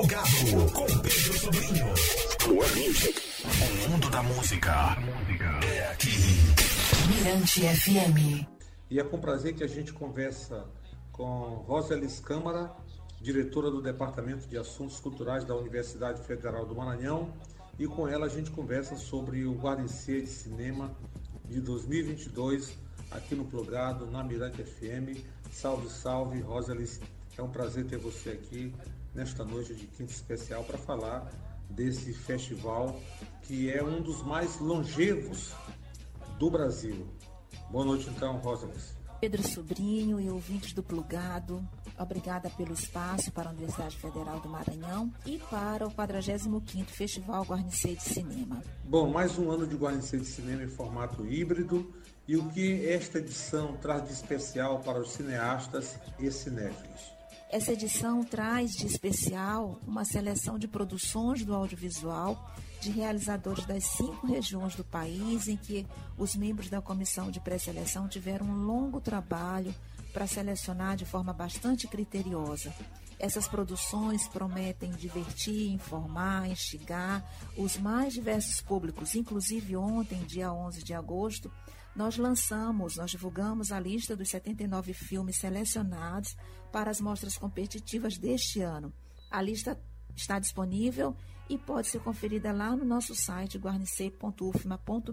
Plugado com Pedro Sobrinho. O mundo da música é aqui. Mirante FM. E é com prazer que a gente conversa com Roselis Câmara, diretora do Departamento de Assuntos Culturais da Universidade Federal do Maranhão, e com ela a gente conversa sobre o Guarnecer de Cinema de 2022 aqui no Plugado, na Mirante FM. Salve, salve, Roselis. É um prazer ter você aqui nesta noite de quinta especial para falar desse festival que é um dos mais longevos do Brasil. Boa noite então, Roselis. Pedro Sobrinho e ouvintes do Plugado, obrigada pelo espaço para a Universidade Federal do Maranhão e para o 45º Festival Guarnicê de Cinema. Bom, mais um ano de Guarnicê de Cinema em formato híbrido e o que esta edição traz de especial para os cineastas e cinéfilos? Essa edição traz de especial uma seleção de produções do audiovisual de realizadores das cinco regiões do país em que os membros da comissão de pré-seleção tiveram um longo trabalho para selecionar de forma bastante criteriosa. Essas produções prometem divertir, informar, instigar os mais diversos públicos. Inclusive, ontem, dia 11 de agosto, nós lançamos, nós divulgamos a lista dos 79 filmes selecionados para as mostras competitivas deste ano. A lista está disponível e pode ser conferida lá no nosso site guarnicê.ufma.br.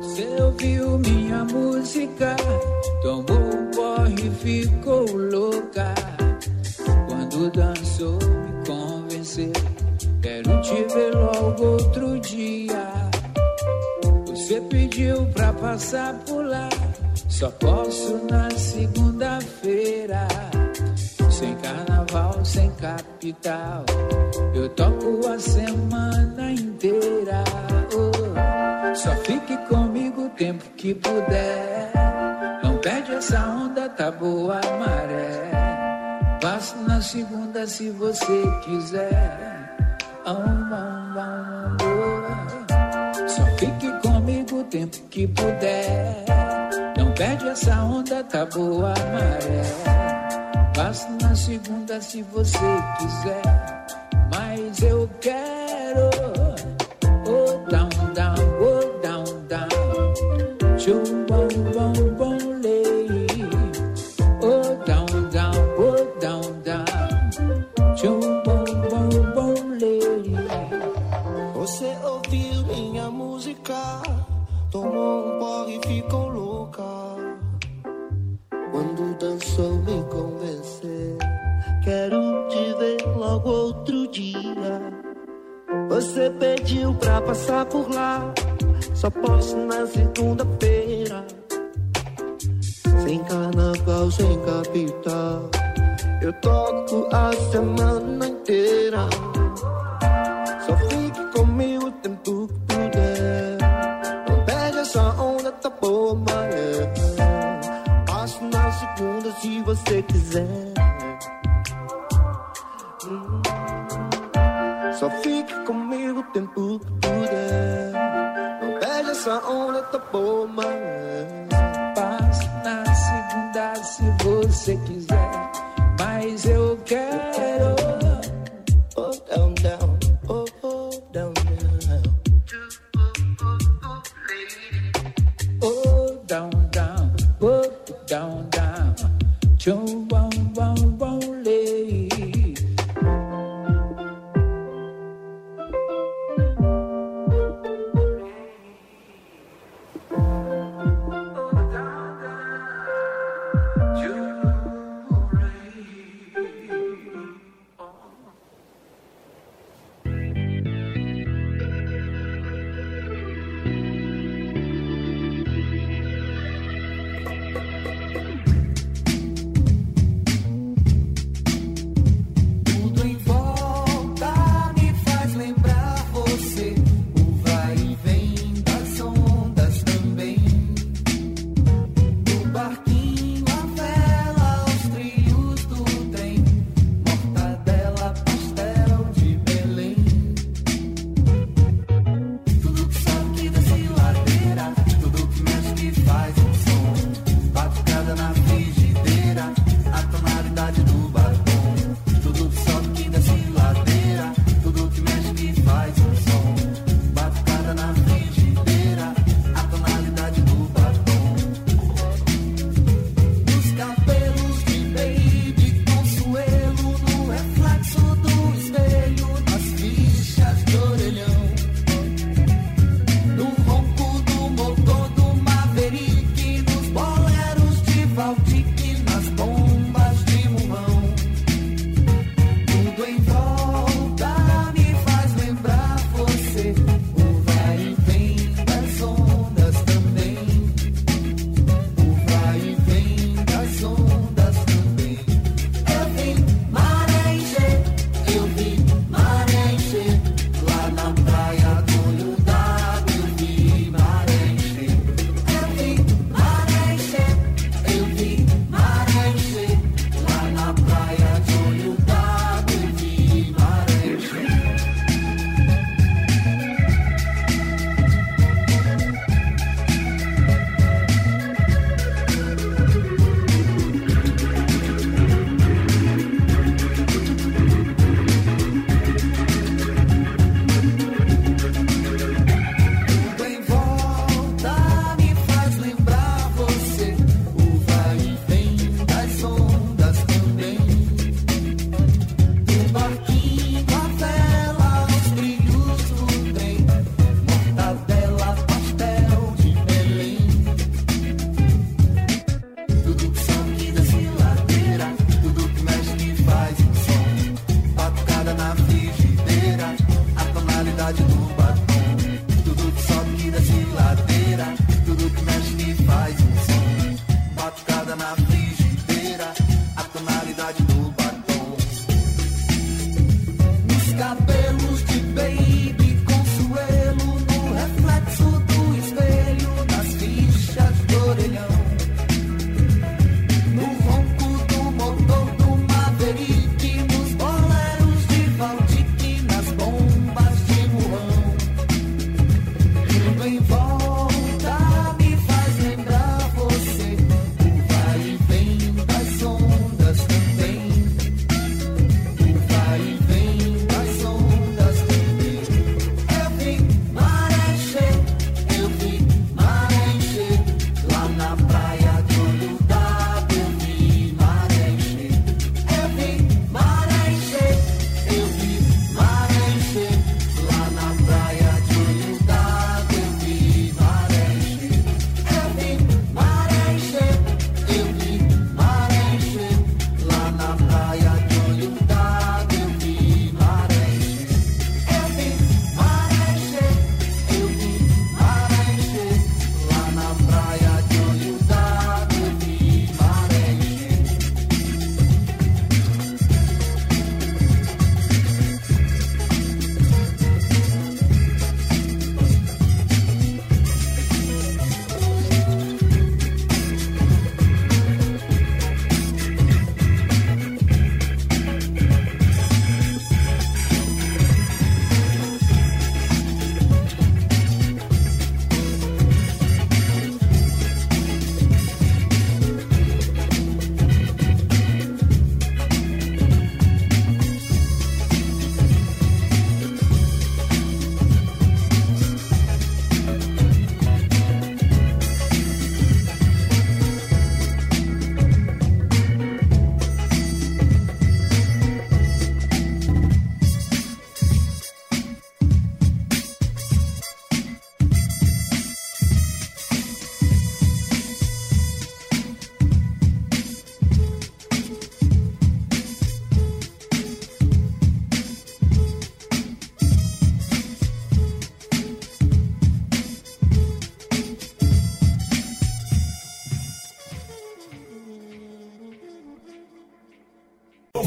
Você ouviu minha música, tomou um porre e ficou louca. Dançou, me convenceu. Quero te ver logo outro dia. Você pediu pra passar por lá. Só posso na segunda-feira. Sem carnaval, sem capital. Eu toco a semana inteira. Oh, só fique comigo o tempo que puder. Não perde essa onda, tá boa maré. Passo na segunda se você quiser. Oh, oh, oh. Só fique comigo o tempo que puder. Não perde essa onda, tá boa maré. Passo na segunda se você quiser. Mas eu quero. Oh, down, down, oh, down, down. Chum, bom, bom, logo outro dia. Você pediu pra passar por lá, só posso na segunda-feira. Sem carnaval, sem capital, eu toco a semana inteira. Perde essa onda, tá boa,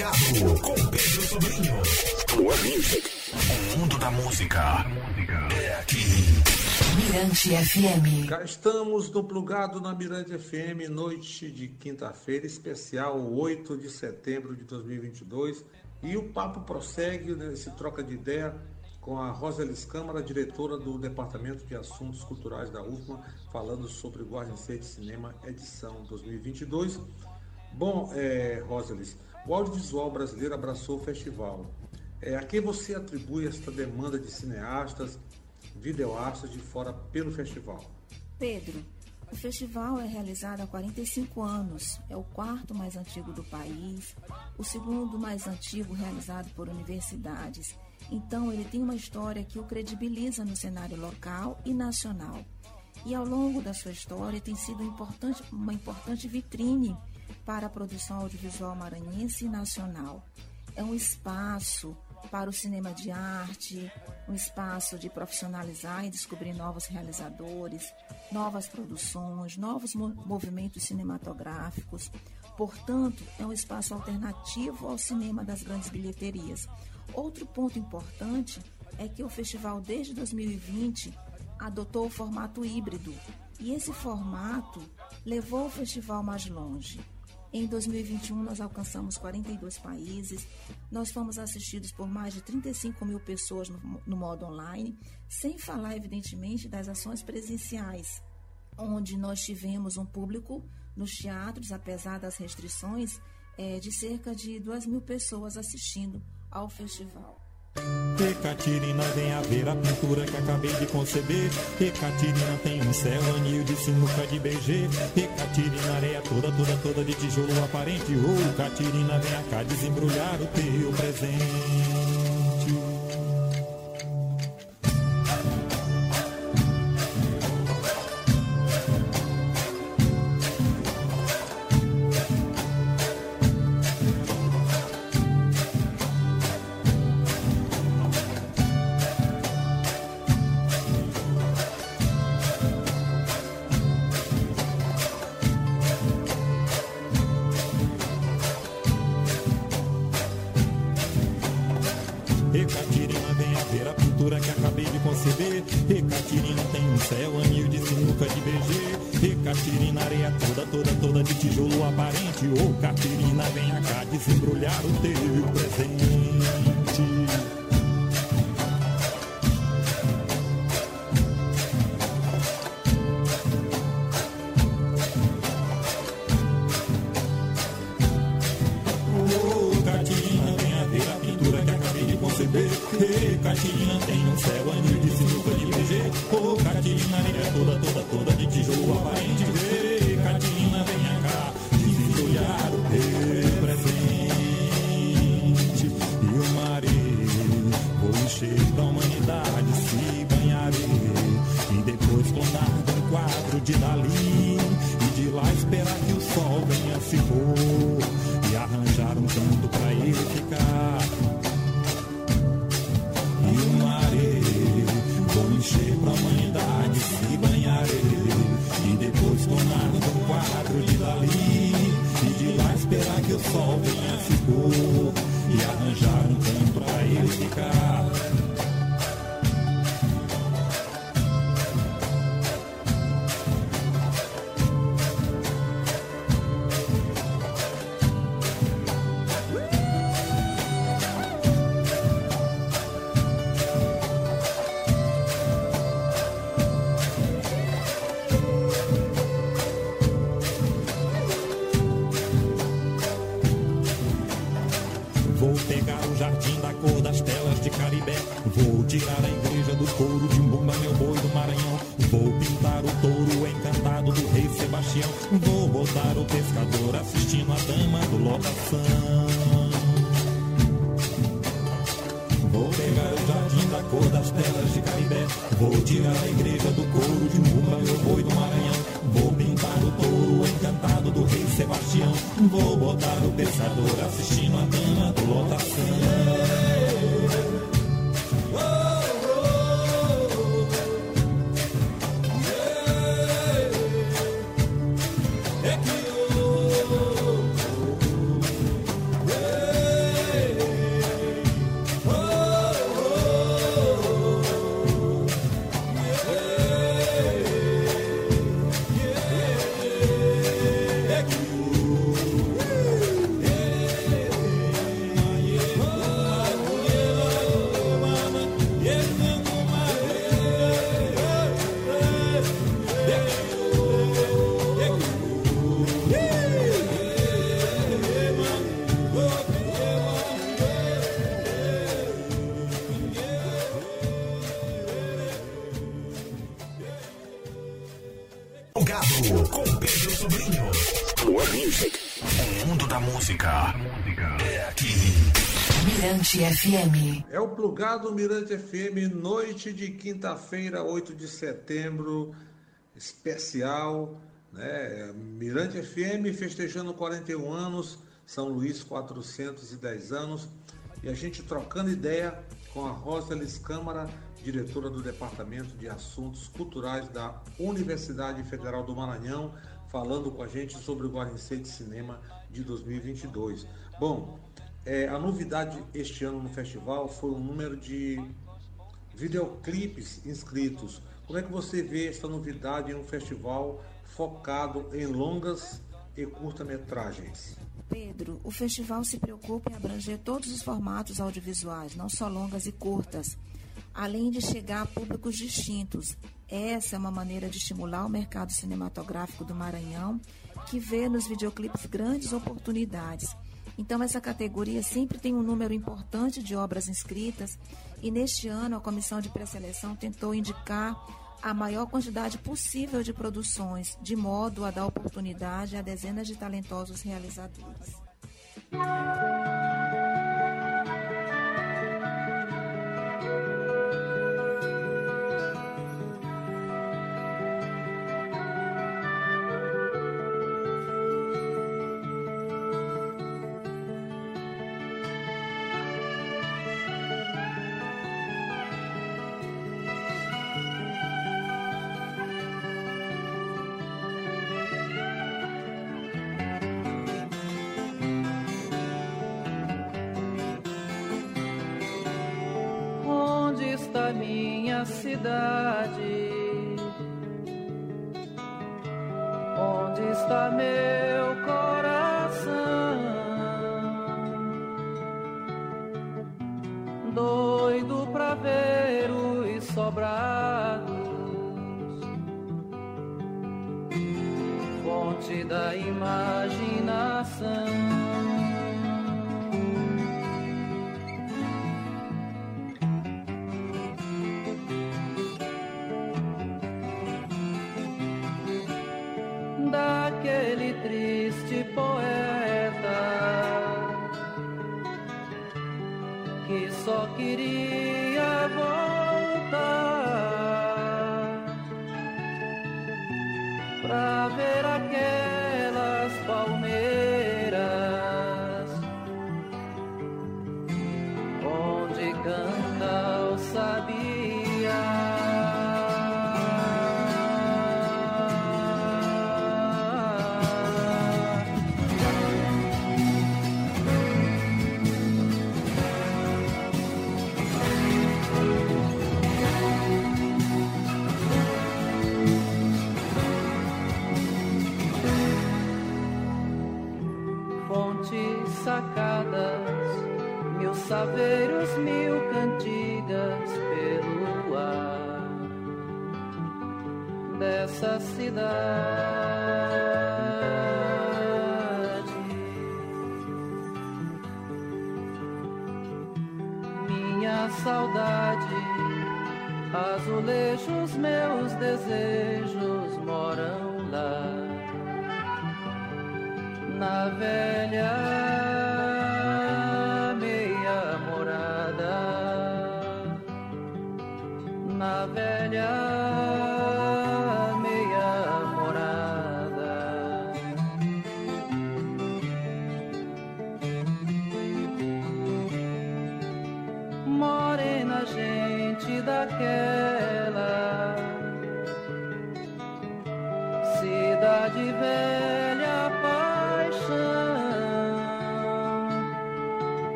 com Pedro Sobrinho. Music. O mundo da música é aqui. Mirante FM. Cá estamos no plugado na Mirante FM, noite de quinta-feira, especial 8 de setembro de 2022. E o papo prossegue nesse troca de ideia com a Roselis Câmara, diretora do Departamento de Assuntos Culturais da UFMA, falando sobre Guarda de Cinema edição 2022. Bom, é, o audiovisual brasileiro abraçou o festival. É, a quem você atribui esta demanda de cineastas, videoastas de fora pelo festival? Pedro, o festival é realizado há 45 anos, é o quarto mais antigo do país, o segundo mais antigo realizado por universidades. Então, ele tem uma história que o credibiliza no cenário local e nacional. E ao longo da sua história tem sido importante, uma importante vitrine para a produção audiovisual maranhense e nacional. É um espaço para o cinema de arte, um espaço de profissionalizar e descobrir novos realizadores, novas produções, novos movimentos cinematográficos. Portanto, é um espaço alternativo ao cinema das grandes bilheterias. Outro ponto importante é que o festival, desde 2020, adotou o formato híbrido, e esse formato levou o festival mais longe. Em 2021, nós alcançamos 42 países, nós fomos assistidos por mais de 35 mil pessoas no, no modo online, sem falar, evidentemente, das ações presenciais, onde nós tivemos um público nos teatros, apesar das restrições, é, de cerca de 2 mil pessoas assistindo ao festival. Ecatirina, vem a ver a pintura que acabei de conceber. Ecatirina tem um céu, anil de sinuca de BG. Ecatirina, areia toda, toda, toda de tijolo aparente. Ô, oh, Catirina, vem cá desembrulhar o teu presente. tijolo aparente ou oh, Caterina, venha cá desembrulhar o teu presente. Catilina tem um céu anil de sinuca de BG. Ô, oh, Catilina, é toda, toda, toda Vou tirar a igreja do couro de Mumba, meu boi do Maranhão. Vou pintar o touro encantado do rei Sebastião. Vou botar o pescador assistindo a dama do locação. Vou pegar o jardim da cor das telas de Caribé. Vou tirar a igreja Mirante FM. É o Plugado Mirante FM, noite de quinta-feira, 8 de setembro, especial, né? Mirante FM festejando 41 anos, São Luís 410 anos, e a gente trocando ideia com a Rosa Liz Câmara, diretora do Departamento de Assuntos Culturais da Universidade Federal do Maranhão, falando com a gente sobre o Guarnicê de Cinema de 2022. Bom, é, a novidade este ano no festival foi o número de videoclipes inscritos. Como é que você vê essa novidade em um festival focado em longas e curta-metragens? Pedro, o festival se preocupa em abranger todos os formatos audiovisuais, não só longas e curtas além de chegar a públicos distintos. Essa é uma maneira de estimular o mercado cinematográfico do Maranhão, que vê nos videoclipes grandes oportunidades. Então, essa categoria sempre tem um número importante de obras inscritas, e neste ano a comissão de pré-seleção tentou indicar a maior quantidade possível de produções, de modo a dar oportunidade a dezenas de talentosos realizadores. Cidade.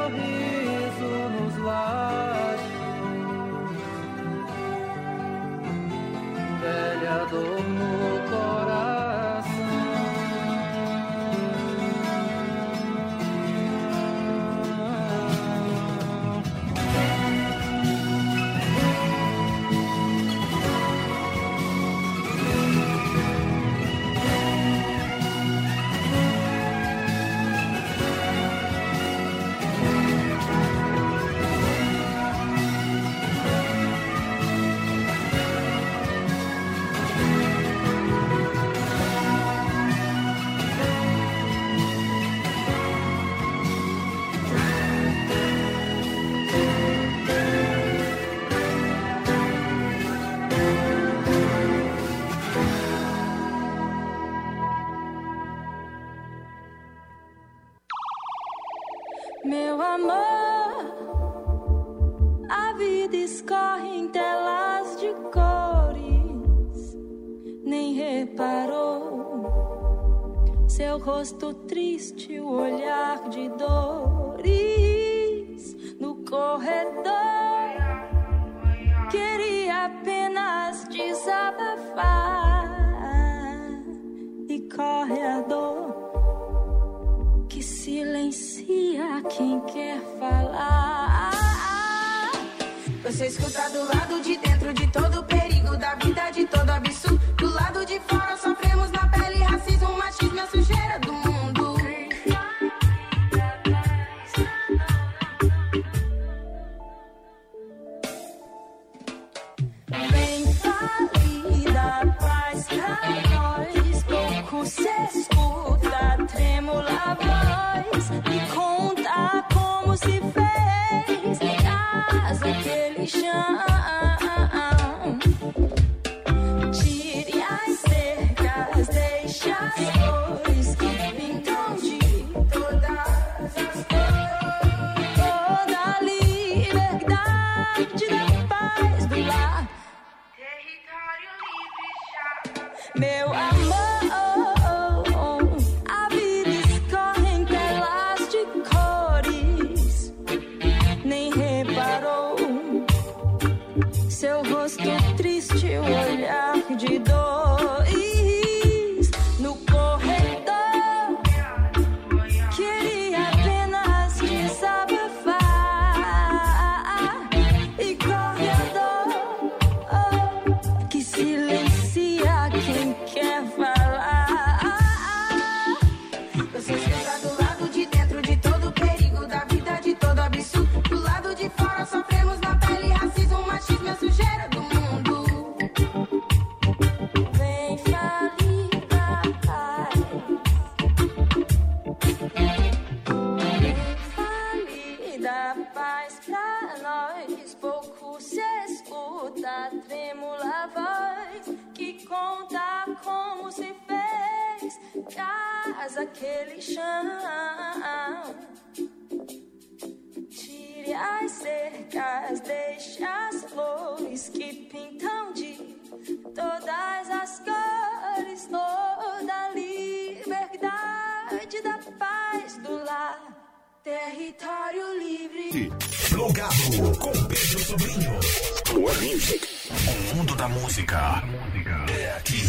Sorriso nos lábios, Meu amor, a vida escorre em telas de cores. Nem reparou seu rosto triste, o olhar de dores no corredor. Queria apenas desabafar e corre a dor que silencia quem quer falar. Você escuta do lado de dentro de todo o perigo da vida, de todo absurdo. Do lado de fora sofremos Casa aquele chão. Tire as cercas, deixe as flores que pintam de todas as cores, toda a liberdade da paz do lar. Território livre. Plugado com Pedro Sobrinho. Music. O mundo da música é aqui.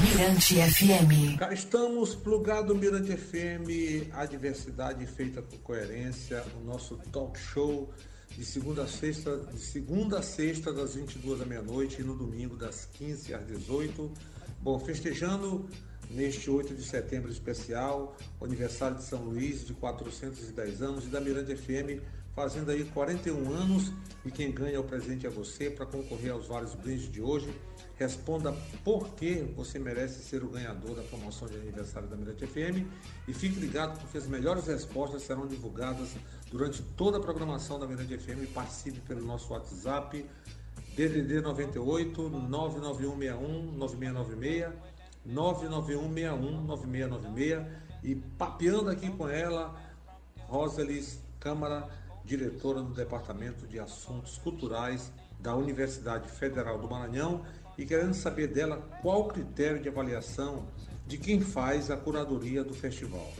Mirante FM. Estamos, plugado Mirante FM, a diversidade feita com coerência, o nosso talk show de segunda a sexta, de segunda a sexta das 22 da meia-noite e no domingo das 15 às 18. Bom, festejando neste 8 de setembro especial, aniversário de São Luís de 410 anos e da Mirante FM fazendo aí 41 anos e quem ganha o presente é você para concorrer aos vários brindes de hoje. Responda por que você merece ser o ganhador da promoção de aniversário da Mirante FM e fique ligado porque as melhores respostas serão divulgadas durante toda a programação da Mirante FM. Participe pelo nosso WhatsApp DDD 98 99161 9696 99161 9696 e papeando aqui com ela Rosalis Câmara, diretora do Departamento de Assuntos Culturais da Universidade Federal do Maranhão e querendo saber dela qual o critério de avaliação de quem faz a curadoria do festival.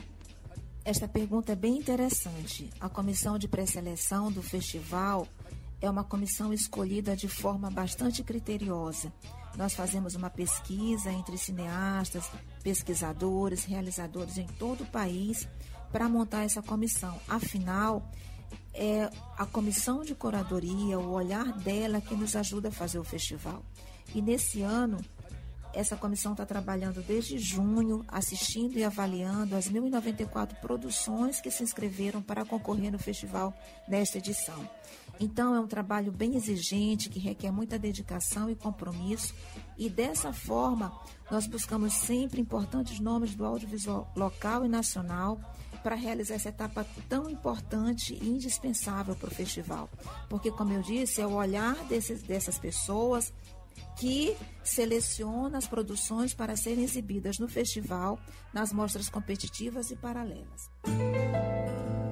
Esta pergunta é bem interessante. A comissão de pré-seleção do festival é uma comissão escolhida de forma bastante criteriosa. Nós fazemos uma pesquisa entre cineastas, pesquisadores, realizadores em todo o país para montar essa comissão. Afinal, é a comissão de curadoria, o olhar dela que nos ajuda a fazer o festival. E nesse ano, essa comissão está trabalhando desde junho, assistindo e avaliando as 1.094 produções que se inscreveram para concorrer no festival nesta edição. Então, é um trabalho bem exigente, que requer muita dedicação e compromisso, e dessa forma, nós buscamos sempre importantes nomes do audiovisual local e nacional para realizar essa etapa tão importante e indispensável para o festival. Porque, como eu disse, é o olhar desses, dessas pessoas que seleciona as produções para serem exibidas no festival, nas mostras competitivas e paralelas. Quando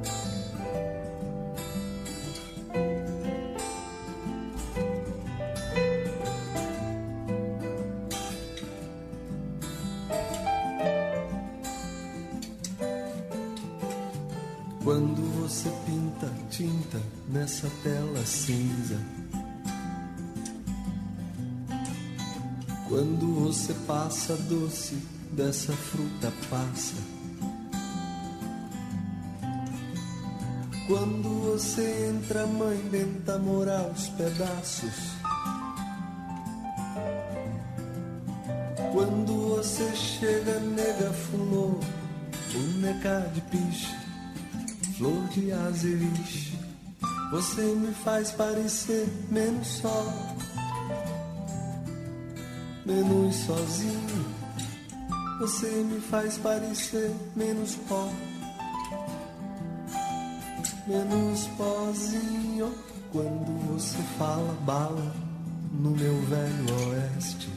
você pinta tinta nessa tela cinza Quando você passa doce dessa fruta passa. Quando você entra, mãe benta morar os pedaços. Quando você chega, nega fulô, boneca de piche, flor de azeriche. Você me faz parecer menos só menos sozinho. Você me faz parecer menos pó, menos pozinho. Quando você fala bala no meu velho oeste.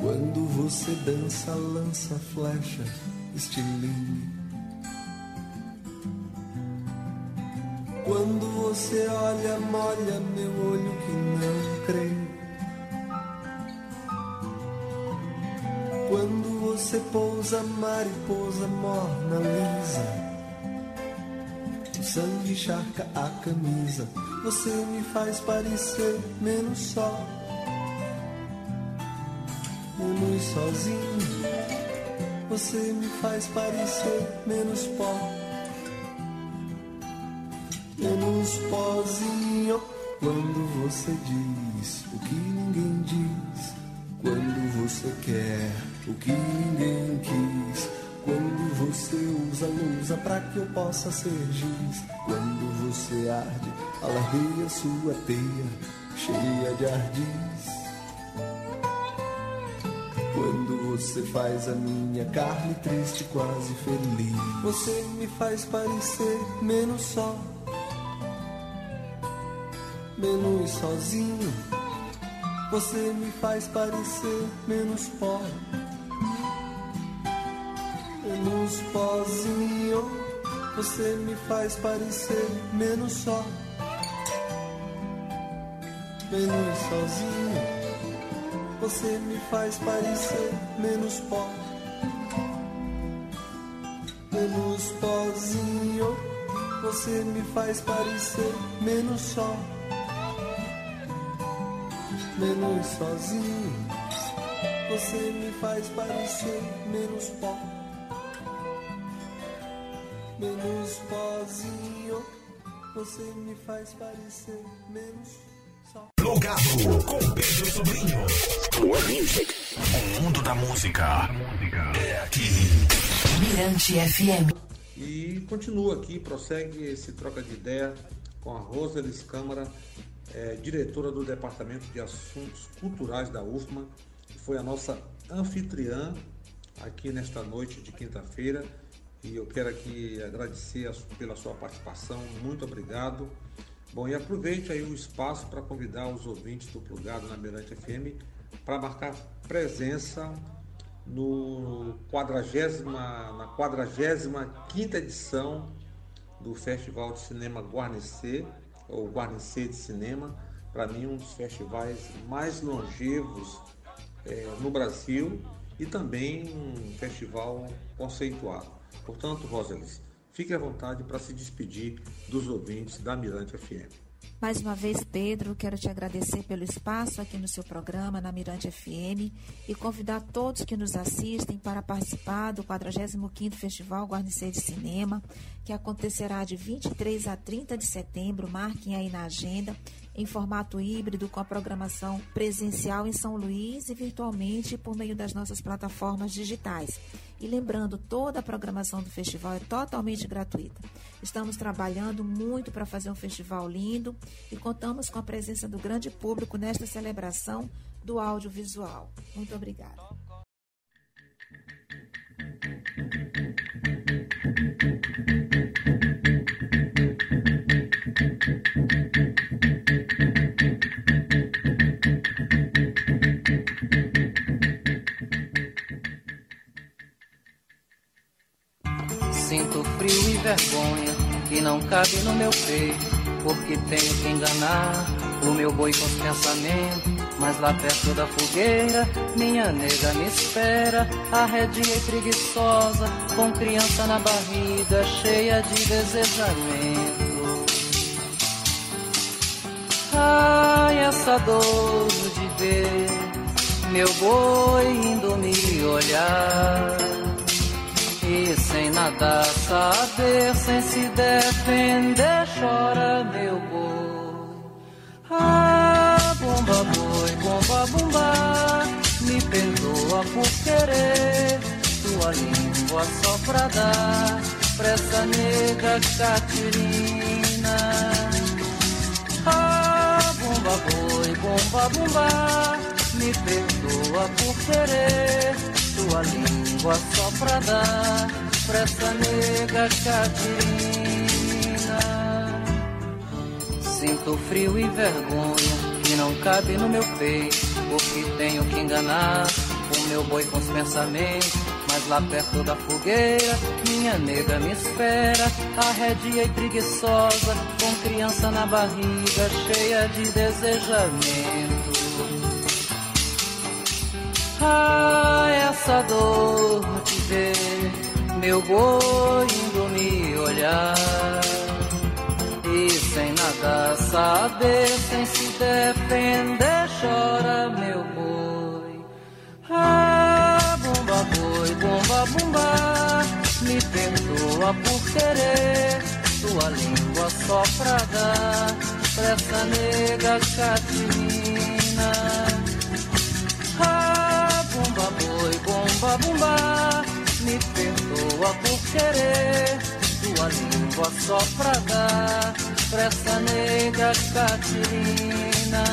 Quando você dança, lança flecha, estilingue. Quando você olha, molha meu olho que não crê. Quando você pousa, mariposa morna lisa. O sangue encharca a camisa. Você me faz parecer menos só, menos sozinho. Você me faz parecer menos pó menos pozinho. Quando você diz o que ninguém diz, quando você quer o que ninguém quis, quando você usa lousa pra que eu possa ser giz, quando você arde, alargueia sua teia cheia de ardis. Quando você faz a minha carne triste, quase feliz, você me faz parecer menos só menos sozinho. Você me faz parecer menos pó, menos pozinho. Você me faz parecer menos só, menos sozinho. Você me faz parecer menos pó, menos pozinho. Você me faz parecer menos só menos sozinho. Você me faz parecer menos pó, menos pozinho. Você me faz parecer menos só. Plugado com Pedro Sobrinho. More Music. O mundo da música é aqui. Mirante FM. E continua aqui, prossegue esse troca de ideia com a Roselis Câmara é, diretora do Departamento de Assuntos Culturais da UFMA, que foi a nossa anfitriã aqui nesta noite de quinta-feira. E eu quero aqui agradecer a, pela sua participação, muito obrigado. Bom, e aproveite aí o espaço para convidar os ouvintes do Plugado na Mirante FM para marcar presença no 40, na 45 edição do Festival de Cinema Guarnecer, o Guarnecer de Cinema, para mim um dos festivais mais longevos é, no Brasil e também um festival conceituado. Portanto, Roselis, fique à vontade para se despedir dos ouvintes da Mirante FM. Mais uma vez, Pedro, quero te agradecer pelo espaço aqui no seu programa, na Mirante FM, e convidar todos que nos assistem para participar do 45º Festival Guarnecer de Cinema, que acontecerá de 23 a 30 de setembro, marquem aí na agenda, em formato híbrido com a programação presencial em São Luís e virtualmente por meio das nossas plataformas digitais. E lembrando, toda a programação do festival é totalmente gratuita. Estamos trabalhando muito para fazer um festival lindo e contamos com a presença do grande público nesta celebração do audiovisual. Muito obrigada. Cabe no meu peito, porque tenho que enganar o meu boi com os pensamentos. Mas lá perto da fogueira, minha nega me espera, arredia e preguiçosa, com criança na barriga, cheia de desejamento. Ai, essa dor de ver meu boi indo me olhar. Sem nada saber, sem se defender, chora meu boi. Ah, bomba boi, bomba bomba, me perdoa por querer tua língua só pra dar pra essa nega Catirina. Ah, bomba boi, bomba bomba, me perdoa por querer tua língua só pra dar pra essa nega Catirina. Sinto frio e vergonha que não cabe no meu peito, porque tenho que enganar o meu boi com os pensamentos. Mas lá perto da fogueira, minha nega me espera, arredia e preguiçosa, com criança na barriga, cheia de desejamento. Ah, essa dor de ver meu boi indo me olhar e sem nada saber, sem se defender, chora meu boi. Ah, bomba boi, bomba bomba, me perdoa por querer tua língua só pra dar pra essa nega catina. Bomba boi, bomba bomba, me perdoa por querer tua língua só pra dar pra essa nega Catirina.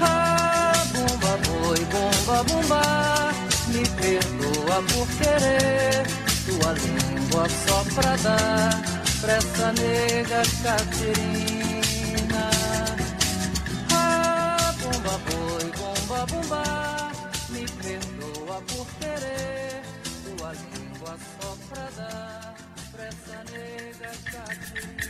Ah, bomba boi, bomba bomba, me perdoa por querer tua língua só pra dar pra essa nega Catirina. Ah, bomba boi, bomba perdoa por querer tua língua só pra dar pra essa nega Catirina.